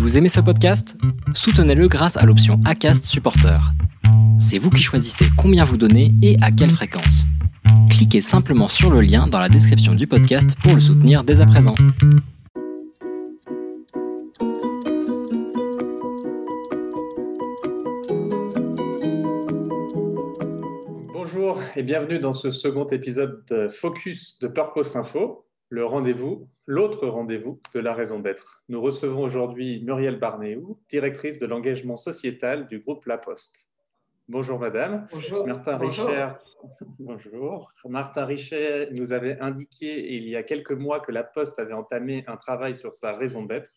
Vous aimez ce podcast? Soutenez-le grâce à l'option ACAST Supporter. C'est vous qui choisissez combien vous donnez et à quelle fréquence. Cliquez simplement sur le lien dans la description du podcast pour le soutenir dès à présent. Bonjour et bienvenue dans ce second épisode de Focus de Purpose Info, le rendez-vous, l'autre rendez-vous de la raison d'être. Nous recevons aujourd'hui Muriel Barnéou, directrice de l'engagement sociétal du groupe La Poste. Bonjour madame. Bonjour. Martin Bonjour. Richer. Bonjour. Martin Richer nous avait indiqué il y a quelques mois que La Poste avait entamé un travail sur sa raison d'être.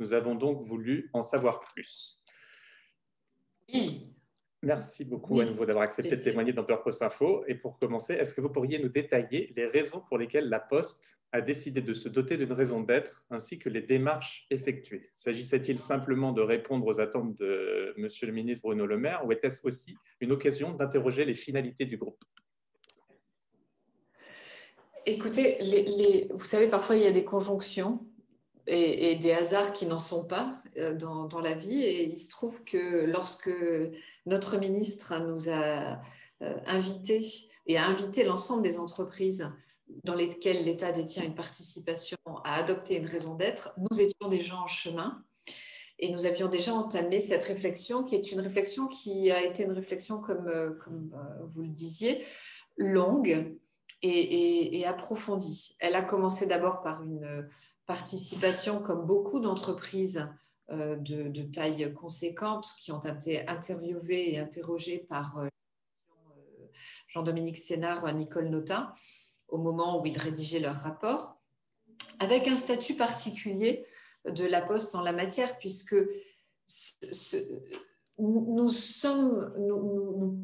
Nous avons donc voulu en savoir plus. Oui. Merci beaucoup Oui, à nouveau d'avoir accepté de témoigner dans Purpose Info. Et pour commencer, est-ce que vous pourriez nous détailler les raisons pour lesquelles La Poste a décidé de se doter d'une raison d'être ainsi que les démarches effectuées? S'agissait-il simplement de répondre aux attentes de Monsieur le ministre Bruno Le Maire ou était-ce aussi une occasion d'interroger les finalités du groupe? Écoutez, les- les- vous savez, parfois il y a des conjonctions et, des hasards qui n'en sont pas euh, dans, la vie. Et il se trouve que lorsque notre ministre nous a euh, invités et a invité l'ensemble des entreprises dans lesquelles l'État détient une participation à adopter une raison d'être, nous étions déjà en chemin. Et nous avions déjà entamé cette réflexion, qui est une réflexion qui a été une réflexion, comme, euh, comme vous le disiez, longue, et approfondie. Elle a commencé d'abord par une participation, comme beaucoup d'entreprises euh, de, taille conséquente, qui ont été interviewées et interrogées par euh, Jean-Dominique Sénard, Nicole Notin, au moment où ils rédigeaient leur rapport, avec un statut particulier de la Poste en la matière, puisque nous,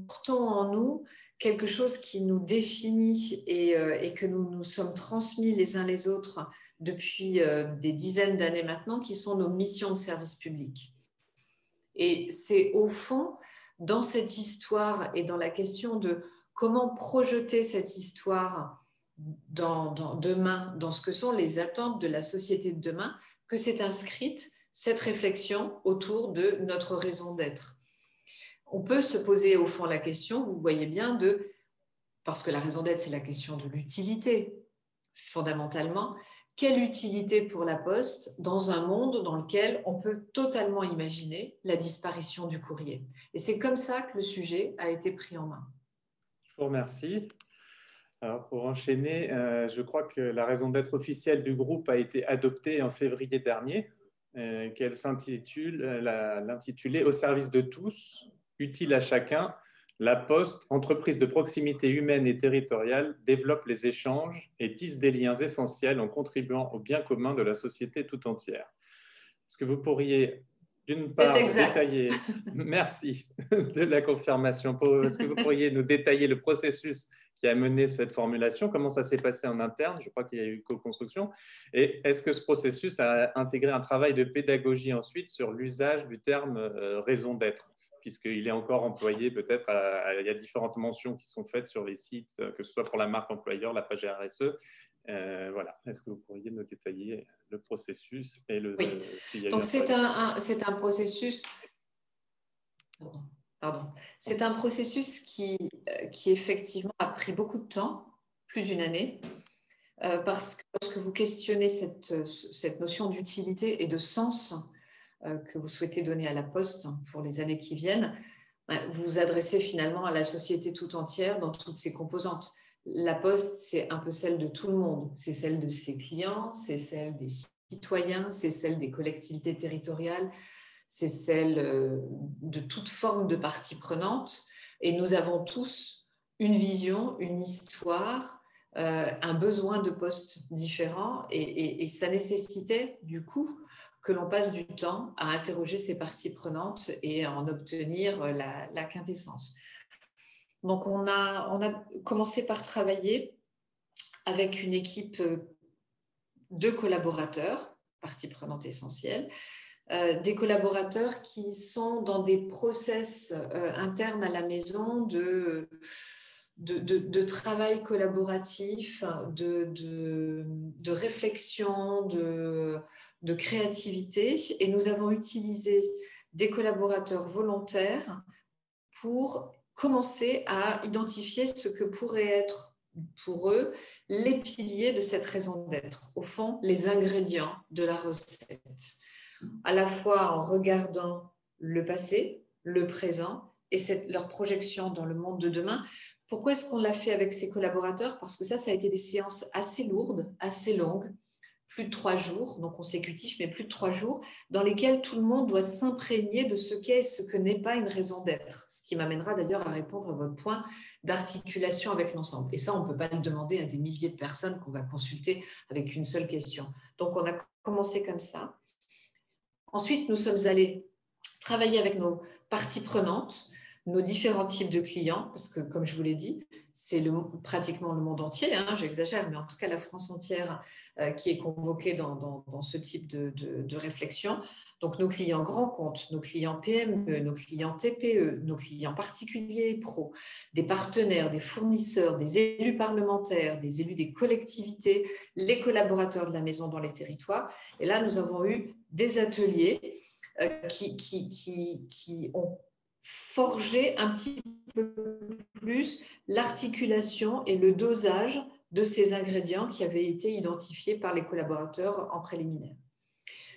portons en nous quelque chose qui nous définit et, euh, et que nous nous sommes transmis les uns les autres depuis euh, des dizaines d'années maintenant, qui sont nos missions de service public. Et c'est au fond, dans cette histoire et dans la question de comment projeter cette histoire dans, demain, dans ce que sont les attentes de la société de demain, que s'est inscrite cette réflexion autour de notre raison d'être on peut se poser au fond la question, vous voyez bien, de, parce que la raison d'être, c'est la question de l'utilité, fondamentalement, quelle utilité pour la poste dans un monde dans lequel on peut totalement imaginer la disparition du courrier Et c'est comme ça que le sujet a été pris en main. Je vous remercie. Alors, pour enchaîner, euh, je crois que la raison d'être officielle du groupe a été adoptée en février dernier, euh, qu'elle s'intitule, euh, Au service de tous, utile à chacun. La Poste, entreprise de proximité humaine et territoriale, développe les échanges et tisse des liens essentiels en contribuant au bien commun de la société tout entière. Est-ce que vous pourriez, d'une part, détailler, merci de la confirmation, est-ce que vous pourriez nous détailler le processus qui a mené cette formulation, comment ça s'est passé en interne, je crois qu'il y a eu co-construction, et est-ce que ce processus a intégré un travail de pédagogie ensuite sur l'usage du terme euh, raison d'être? Puisqu'il est encore employé peut-être, il y a différentes mentions qui sont faites sur les sites, euh, que ce soit pour la marque employeur, la page RSE. Euh, voilà. Est-ce que vous pourriez nous détailler le processus et le, Oui. euh, y a Donc c'est un, un- c'est un processus. Pardon. Pardon. C'est un processus qui, qui effectivement a pris beaucoup de temps, plus d'une année, euh, parce que lorsque vous questionnez cette, cette notion d'utilité et de sens que vous souhaitez donner à la Poste pour les années qui viennent, ben, vous vous adressez finalement à la société tout entière dans toutes ses composantes. La Poste, c'est un peu celle de tout le monde. C'est celle de ses clients, c'est celle des citoyens, c'est celle des collectivités territoriales, c'est celle euh, de toute forme de partie prenante. Et nous avons tous une vision, une histoire, euh, un besoin de postes différents. Et ça nécessitait, du coup, que l'on passe du temps à interroger ces parties prenantes et à en obtenir euh, la, quintessence. Donc, on a, on a commencé par travailler avec une équipe euh, de collaborateurs, partie prenante essentielle, euh, des collaborateurs qui sont dans des process euh, internes à la maison de, de, de- travail collaboratif, de réflexion, de, de créativité et nous avons utilisé des collaborateurs volontaires pour commencer à identifier ce que pourrait être pour eux les piliers de cette raison d'être, au fond, les ingrédients de la recette, à la fois en regardant le passé, le présent et cette, leur projection dans le monde de demain. Pourquoi est-ce qu'on l'a fait avec ses collaborateurs? Parce que ça, ça a été des séances assez lourdes, assez longues, plus de trois jours, donc consécutifs, mais plus de trois jours, dans lesquels tout le monde doit s'imprégner de ce qu'est et ce que n'est pas une raison d'être. Ce qui m'amènera d'ailleurs à répondre à votre point d'articulation avec l'ensemble. Et ça, on ne peut pas le demander à des milliers de personnes qu'on va consulter avec une seule question. Donc, on a commencé comme ça. Ensuite, nous sommes allés travailler avec nos parties prenantes, nos différents types de clients, parce que, comme je vous l'ai dit, c'est pratiquement le monde entier, hein, j'exagère, mais en tout cas la France entière euh, qui est convoquée dans, ce type de, réflexion. Donc nos clients grands comptes, nos clients PME, nos clients TPE, nos clients particuliers et pro, des partenaires, des fournisseurs, des élus parlementaires, des élus des collectivités, les collaborateurs de la maison dans les territoires. Et là, nous avons eu des ateliers euh, qui, qui, qui, qui ont forgé un petit peu plus l'articulation et le dosage de ces ingrédients qui avaient été identifiés par les collaborateurs en préliminaire.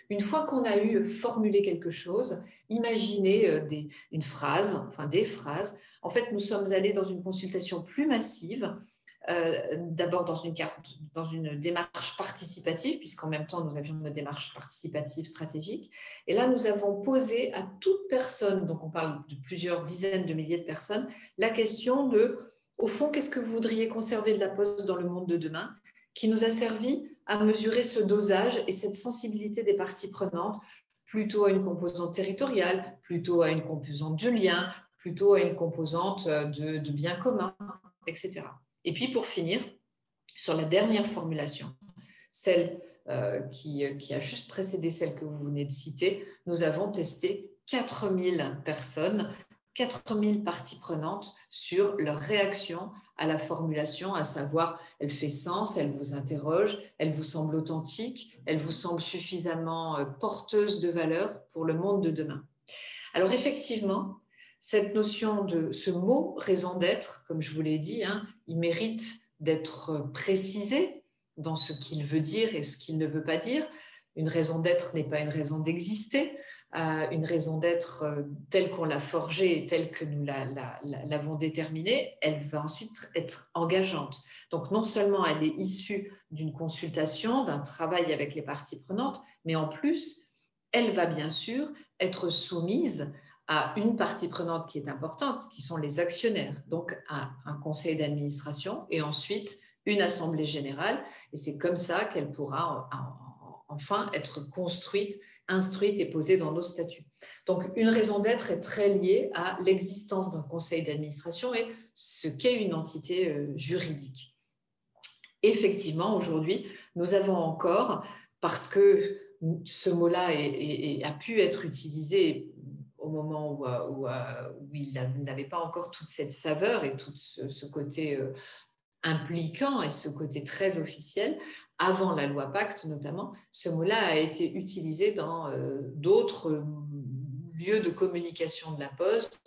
Une fois qu'on a eu formulé quelque chose, imaginez euh, une phrase, enfin des phrases. En fait, nous sommes allés dans une consultation plus massive euh, d'abord dans une, démarche participative, puisqu'en même temps, nous avions une démarche participative stratégique. Et là, nous avons posé à toute personne, donc on parle de plusieurs dizaines de milliers de personnes, la question de, au fond, qu'est-ce que vous voudriez conserver de la poste dans le monde de demain qui nous a servi à mesurer ce dosage et cette sensibilité des parties prenantes plutôt à une composante territoriale, plutôt à une composante de lien, plutôt à une composante de, de bien commun, etc. Et puis pour finir, sur la dernière formulation, celle euh, qui, qui, a juste précédé celle que vous venez de citer, nous avons testé 4000 personnes, 4000 parties prenantes sur leur réaction à la formulation, à savoir elle fait sens, elle vous interroge, elle vous semble authentique, elle vous semble suffisamment euh, porteuse de valeur pour le monde de demain. Alors effectivement, cette notion de ce mot raison d'être, comme je vous l'ai dit, hein, il mérite d'être précisé dans ce qu'il veut dire et ce qu'il ne veut pas dire. Une raison d'être n'est pas une raison d'exister. Euh, une raison d'être euh, telle qu'on l'a forgée et telle que nous l'avons déterminée, elle va ensuite être engageante. Donc non seulement elle est issue d'une consultation, d'un travail avec les parties prenantes, mais en plus, elle va bien sûr être soumise à une partie prenante qui est importante, qui sont les actionnaires, donc à un conseil d'administration et ensuite une assemblée générale. Et c'est comme ça qu'elle pourra enfin être construite, instruite et posée dans nos statuts. Donc une raison d'être est très liée à l'existence d'un conseil d'administration et ce qu'est une entité euh, juridique. Effectivement, aujourd'hui, nous avons encore, parce que ce mot-là a pu être utilisé au moment où, où, où il n'avait pas encore toute cette saveur et tout ce, côté euh, impliquant et ce côté très officiel, avant la loi Pacte notamment, ce mot-là a été utilisé dans euh, d'autres lieux de communication de la Poste,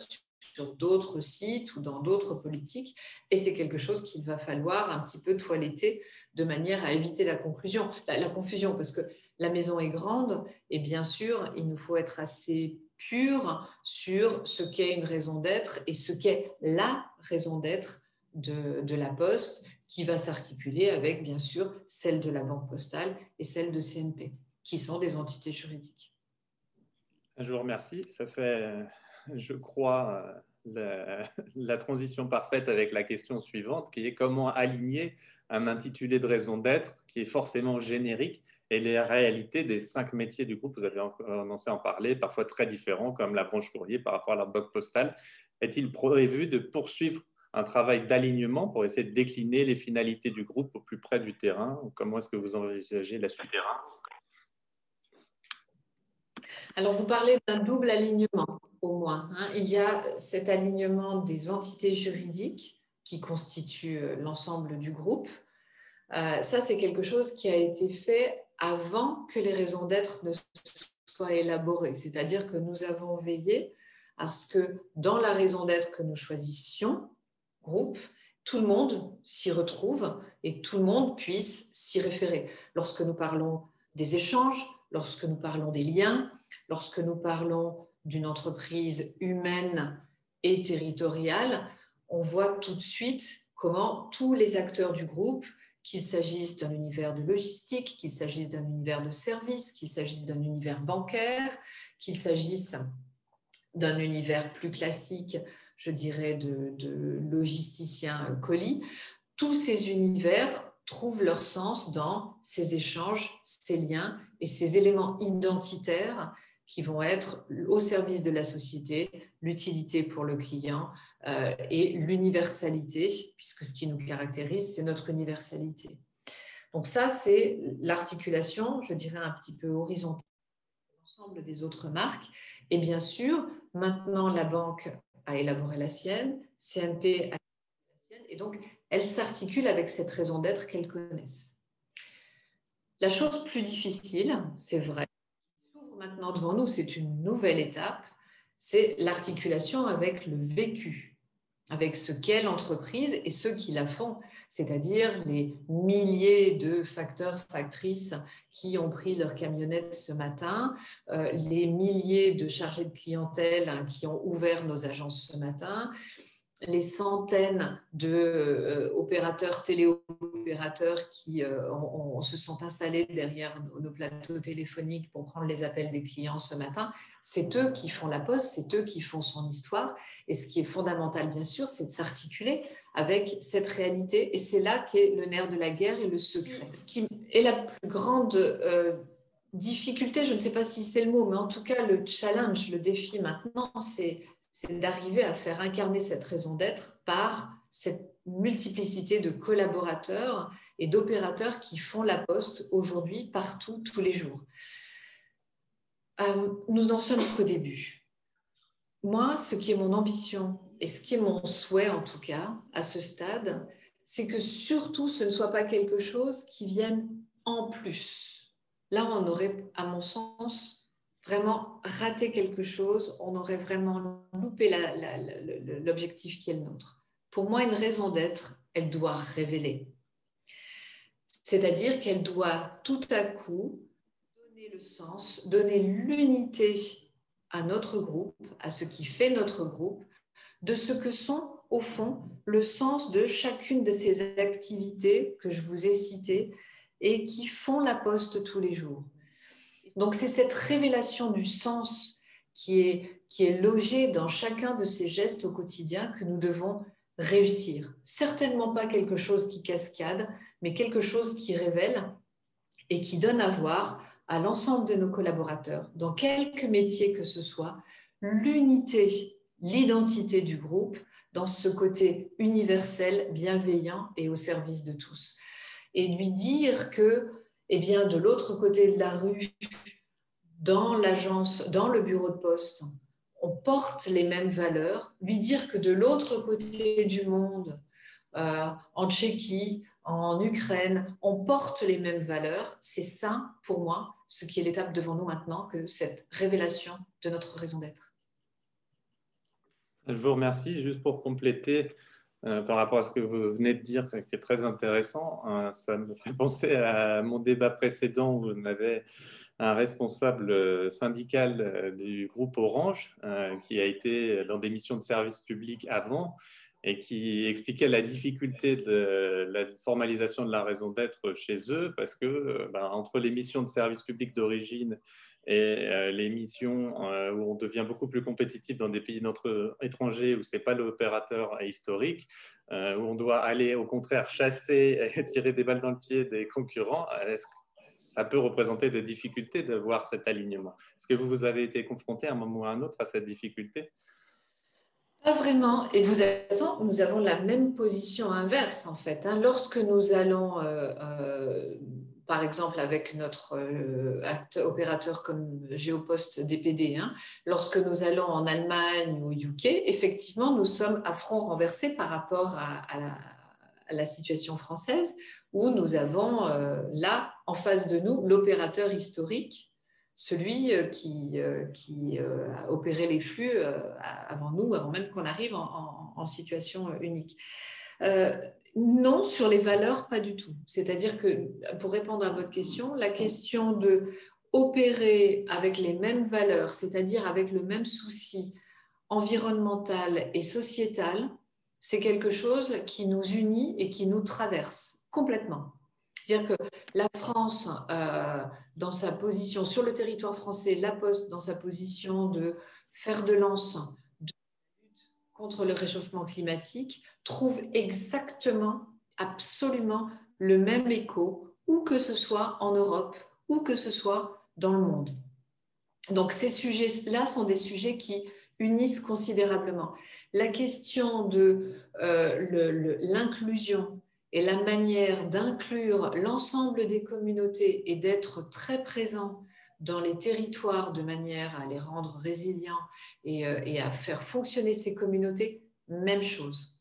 sur d'autres sites ou dans d'autres politiques, et c'est quelque chose qu'il va falloir un petit peu toiletter de manière à éviter la conclusion, la confusion, parce que la maison est grande et bien sûr, il nous faut être assez pur sur ce qu'est une raison d'être et ce qu'est la raison d'être de, la Poste qui va s'articuler avec, bien sûr, celle de la Banque postale et celle de CNP, qui sont des entités juridiques. Je vous remercie. Ça fait, je crois, la, transition parfaite avec la question suivante, qui est comment aligner un intitulé de raison d'être qui est forcément générique et les réalités des cinq métiers du groupe. Vous avez commencé à en parler, parfois très différents, comme la branche courrier par rapport à la banque postale. Est-il prévu de poursuivre un travail d'alignement pour essayer de décliner les finalités du groupe au plus près du terrain? Comment est-ce que vous envisagez la suite? Terrain alors, vous parlez d'un double alignement, au moins. Hein. Il y a cet alignement des entités juridiques qui constituent euh, l'ensemble du groupe. Euh, ça, c'est quelque chose qui a été fait avant que les raisons d'être ne soient élaborées. C'est-à-dire que nous avons veillé à ce que dans la raison d'être que nous choisissions, groupe, tout le monde s'y retrouve et tout le monde puisse s'y référer. Lorsque nous parlons des échanges, lorsque nous parlons des liens, lorsque nous parlons d'une entreprise humaine et territoriale, on voit tout de suite comment tous les acteurs du groupe, qu'il s'agisse d'un univers de logistique, qu'il s'agisse d'un univers de service, qu'il s'agisse d'un univers bancaire, qu'il s'agisse d'un univers plus classique, je dirais, de, de logisticiens colis, tous ces univers trouvent leur sens dans ces échanges, ces liens et ces éléments identitaires qui vont être au service de la société, l'utilité pour le client euh, et l'universalité, puisque ce qui nous caractérise, c'est notre universalité. Donc ça, c'est l'articulation, je dirais, un petit peu horizontale de l'ensemble des autres marques. Et bien sûr, maintenant, la banque a élaboré la sienne, CNP a élaboré la sienne, et donc elle s'articule avec cette raison d'être qu'elles connaissent. La chose plus difficile, c'est vrai, maintenant devant nous, c'est une nouvelle étape, c'est l'articulation avec le vécu, avec ce qu'est l'entreprise et ceux qui la font, c'est-à-dire les milliers de facteurs, factrices qui ont pris leur camionnette ce matin, euh, les milliers de chargés de clientèle hein, qui ont ouvert nos agences ce matin, les centaines d'opérateurs, euh, téléopérateurs qui euh, se sont installés derrière nos, plateaux téléphoniques pour prendre les appels des clients ce matin, c'est eux qui font la poste, c'est eux qui font son histoire. Et ce qui est fondamental, bien sûr, c'est de s'articuler avec cette réalité. Et c'est là qu'est le nerf de la guerre et le secret. Ce qui est la plus grande euh, difficulté, je ne sais pas si c'est le mot, mais en tout cas, le challenge, le défi maintenant, c'est c'est d'arriver à faire incarner cette raison d'être par cette multiplicité de collaborateurs et d'opérateurs qui font la poste aujourd'hui, partout, tous les jours. Euh, nous n'en sommes qu'au début. Moi, ce qui est mon ambition et ce qui est mon souhait en tout cas à ce stade, c'est que surtout ce ne soit pas quelque chose qui vienne en plus. Là, on aurait, à mon sens, vraiment raté quelque chose, on aurait vraiment loupé l'objectif qui est le nôtre. Pour moi, une raison d'être, elle doit révéler. C'est-à-dire qu'elle doit tout à coup donner le sens, donner l'unité à notre groupe, à ce qui fait notre groupe, de ce que sont, au fond, le sens de chacune de ces activités que je vous ai citées et qui font la poste tous les jours. Donc c'est cette révélation du sens qui est, qui est logée dans chacun de ces gestes au quotidien que nous devons réussir. Certainement pas quelque chose qui cascade, mais quelque chose qui révèle et qui donne à voir à l'ensemble de nos collaborateurs, dans quelque métier que ce soit, l'unité, l'identité du groupe dans ce côté universel, bienveillant et au service de tous. Et lui dire que eh bien, de l'autre côté de la rue, dans l'agence, dans le bureau de poste, on porte les mêmes valeurs, lui dire que de l'autre côté du monde, euh, en Tchéquie, en Ukraine, on porte les mêmes valeurs, c'est ça, pour moi, ce qui est l'étape devant nous maintenant, que cette révélation de notre raison d'être. Je vous remercie. Juste pour compléter, euh, par rapport à ce que vous venez de dire, qui est très intéressant. Euh, ça me fait penser à mon débat précédent où on avait un responsable syndical du groupe Orange euh, qui a été dans des missions de service public avant et qui expliquait la difficulté de la formalisation de la raison d'être chez eux parce que ben, entre les missions de service public d'origine et euh, les missions euh, où on devient beaucoup plus compétitif dans des pays étrangers où c'est pas l'opérateur historique, euh, où on doit aller au contraire chasser et tirer des balles dans le pied des concurrents, ça peut représenter des difficultés de voir cet alignement? Est-ce que vous avez été confronté à un moment ou à un autre à cette difficulté? Pas vraiment. Et vous avez raison, nous avons la même position inverse en fait. Hein. Lorsque nous allons par exemple avec notre euh, opérateur comme Géopost DPD, hein, lorsque nous allons en Allemagne ou au UK, effectivement, nous sommes à front renversé par rapport à, la, situation française, où nous avons là, en face de nous, l'opérateur historique, celui qui, qui a opéré les flux avant nous, avant même qu'on arrive en, situation unique. non, sur les valeurs, pas du tout. C'est-à-dire que, pour répondre à votre question, la question de opérer avec les mêmes valeurs, c'est-à-dire avec le même souci environnemental et sociétal, c'est quelque chose qui nous unit et qui nous traverse complètement. C'est-à-dire que la France, euh, dans sa position sur le territoire français, la Poste, dans sa position de faire de lance contre le réchauffement climatique, trouve exactement, absolument le même écho, où que ce soit en Europe, où que ce soit dans le monde. Donc ces sujets-là sont des sujets qui unissent considérablement. La question de euh, l'inclusion et la manière d'inclure l'ensemble des communautés et d'être très présent dans les territoires de manière à les rendre résilients et, euh, à faire fonctionner ces communautés, même chose,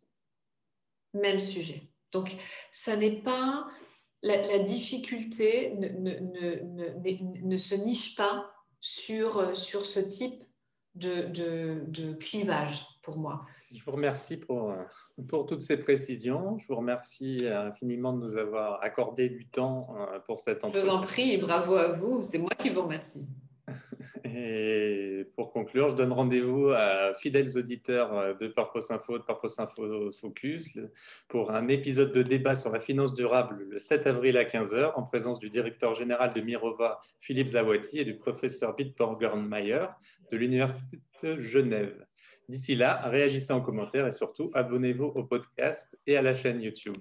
même sujet. Donc, ça n'est pas la, difficulté ne, se niche pas sur, sur ce type de, clivage pour moi. Je vous remercie pour, pour toutes ces précisions. Je vous remercie infiniment de nous avoir accordé du temps euh, pour cette entretien. Je vous en prie, bravo à vous. C'est moi qui vous remercie. Et pour conclure, je donne rendez-vous à fidèles auditeurs de Purpose Info, de Purpose Info Focus, pour un épisode de débat sur la finance durable le 7 avril à 15h, en présence du directeur général de Mirova, Philippe Zawati, et du professeur Bitborgernmeyer de l'Université de Genève. D'ici là, réagissez en commentaire et surtout abonnez-vous au podcast et à la chaîne YouTube.